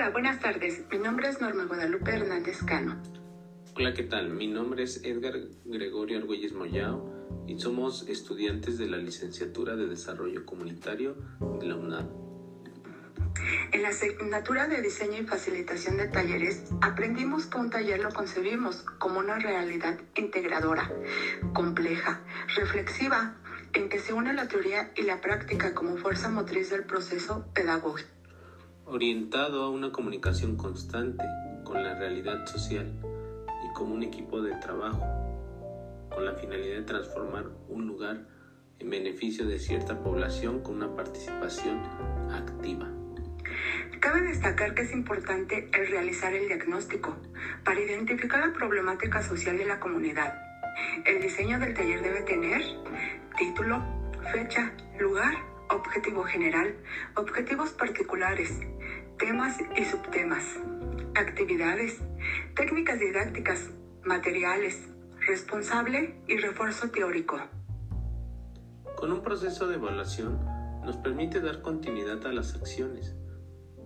Hola, buenas tardes. Mi nombre es Norma Guadalupe Hernández Cano. Hola, ¿qué tal? Mi nombre es Edgar Gregorio Argüelles Moyao y somos estudiantes de la licenciatura de Desarrollo Comunitario de la UNAM. En la asignatura de diseño y facilitación de talleres aprendimos que un taller lo concebimos como una realidad integradora, compleja, reflexiva, en que se une la teoría y la práctica como fuerza motriz del proceso pedagógico. Orientado a una comunicación constante con la realidad social y como un equipo de trabajo, con la finalidad de transformar un lugar en beneficio de cierta población con una participación activa. Cabe destacar que es importante el realizar el diagnóstico para identificar la problemática social de la comunidad. El diseño del taller debe tener título, fecha, lugar, objetivo general, objetivos particulares, temas y subtemas, actividades, técnicas didácticas, materiales, responsable y refuerzo teórico. Con un proceso de evaluación nos permite dar continuidad a las acciones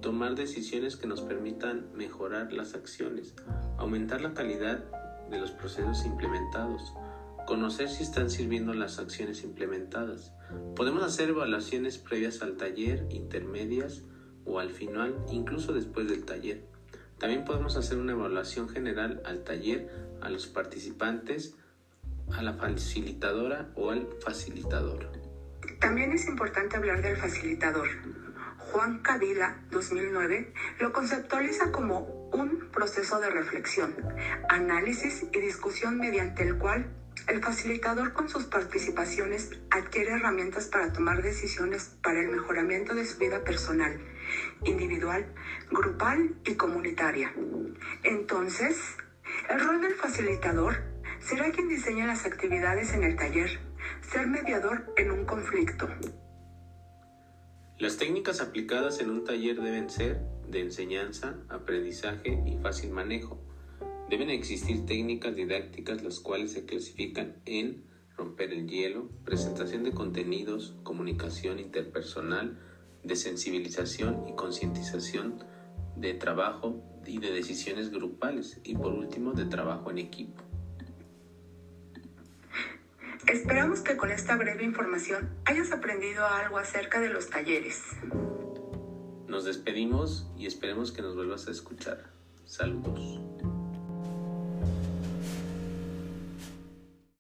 tomar decisiones que nos permitan mejorar las acciones, aumentar la calidad de los procesos implementados, conocer si están sirviendo las acciones implementadas. Podemos hacer evaluaciones previas al taller, intermedias o al final, incluso después del taller. También podemos hacer una evaluación general al taller, a los participantes, a la facilitadora o al facilitador. También es importante hablar del facilitador. Juan Cadila, 2009, lo conceptualiza como un proceso de reflexión, análisis y discusión mediante el cual el facilitador con sus participaciones adquiere herramientas para tomar decisiones para el mejoramiento de su vida personal, individual, grupal y comunitaria. Entonces, el rol del facilitador será quien diseña las actividades en el taller, ser mediador en un conflicto, las técnicas aplicadas en un taller deben ser de enseñanza, aprendizaje y fácil manejo. Deben existir técnicas didácticas las cuales se clasifican en romper el hielo, presentación de contenidos, comunicación interpersonal, de sensibilización y concientización, de trabajo y de decisiones grupales y por último de trabajo en equipo. Esperamos que con esta breve información hayas aprendido algo acerca de los talleres. Nos despedimos y esperemos que nos vuelvas a escuchar. Saludos.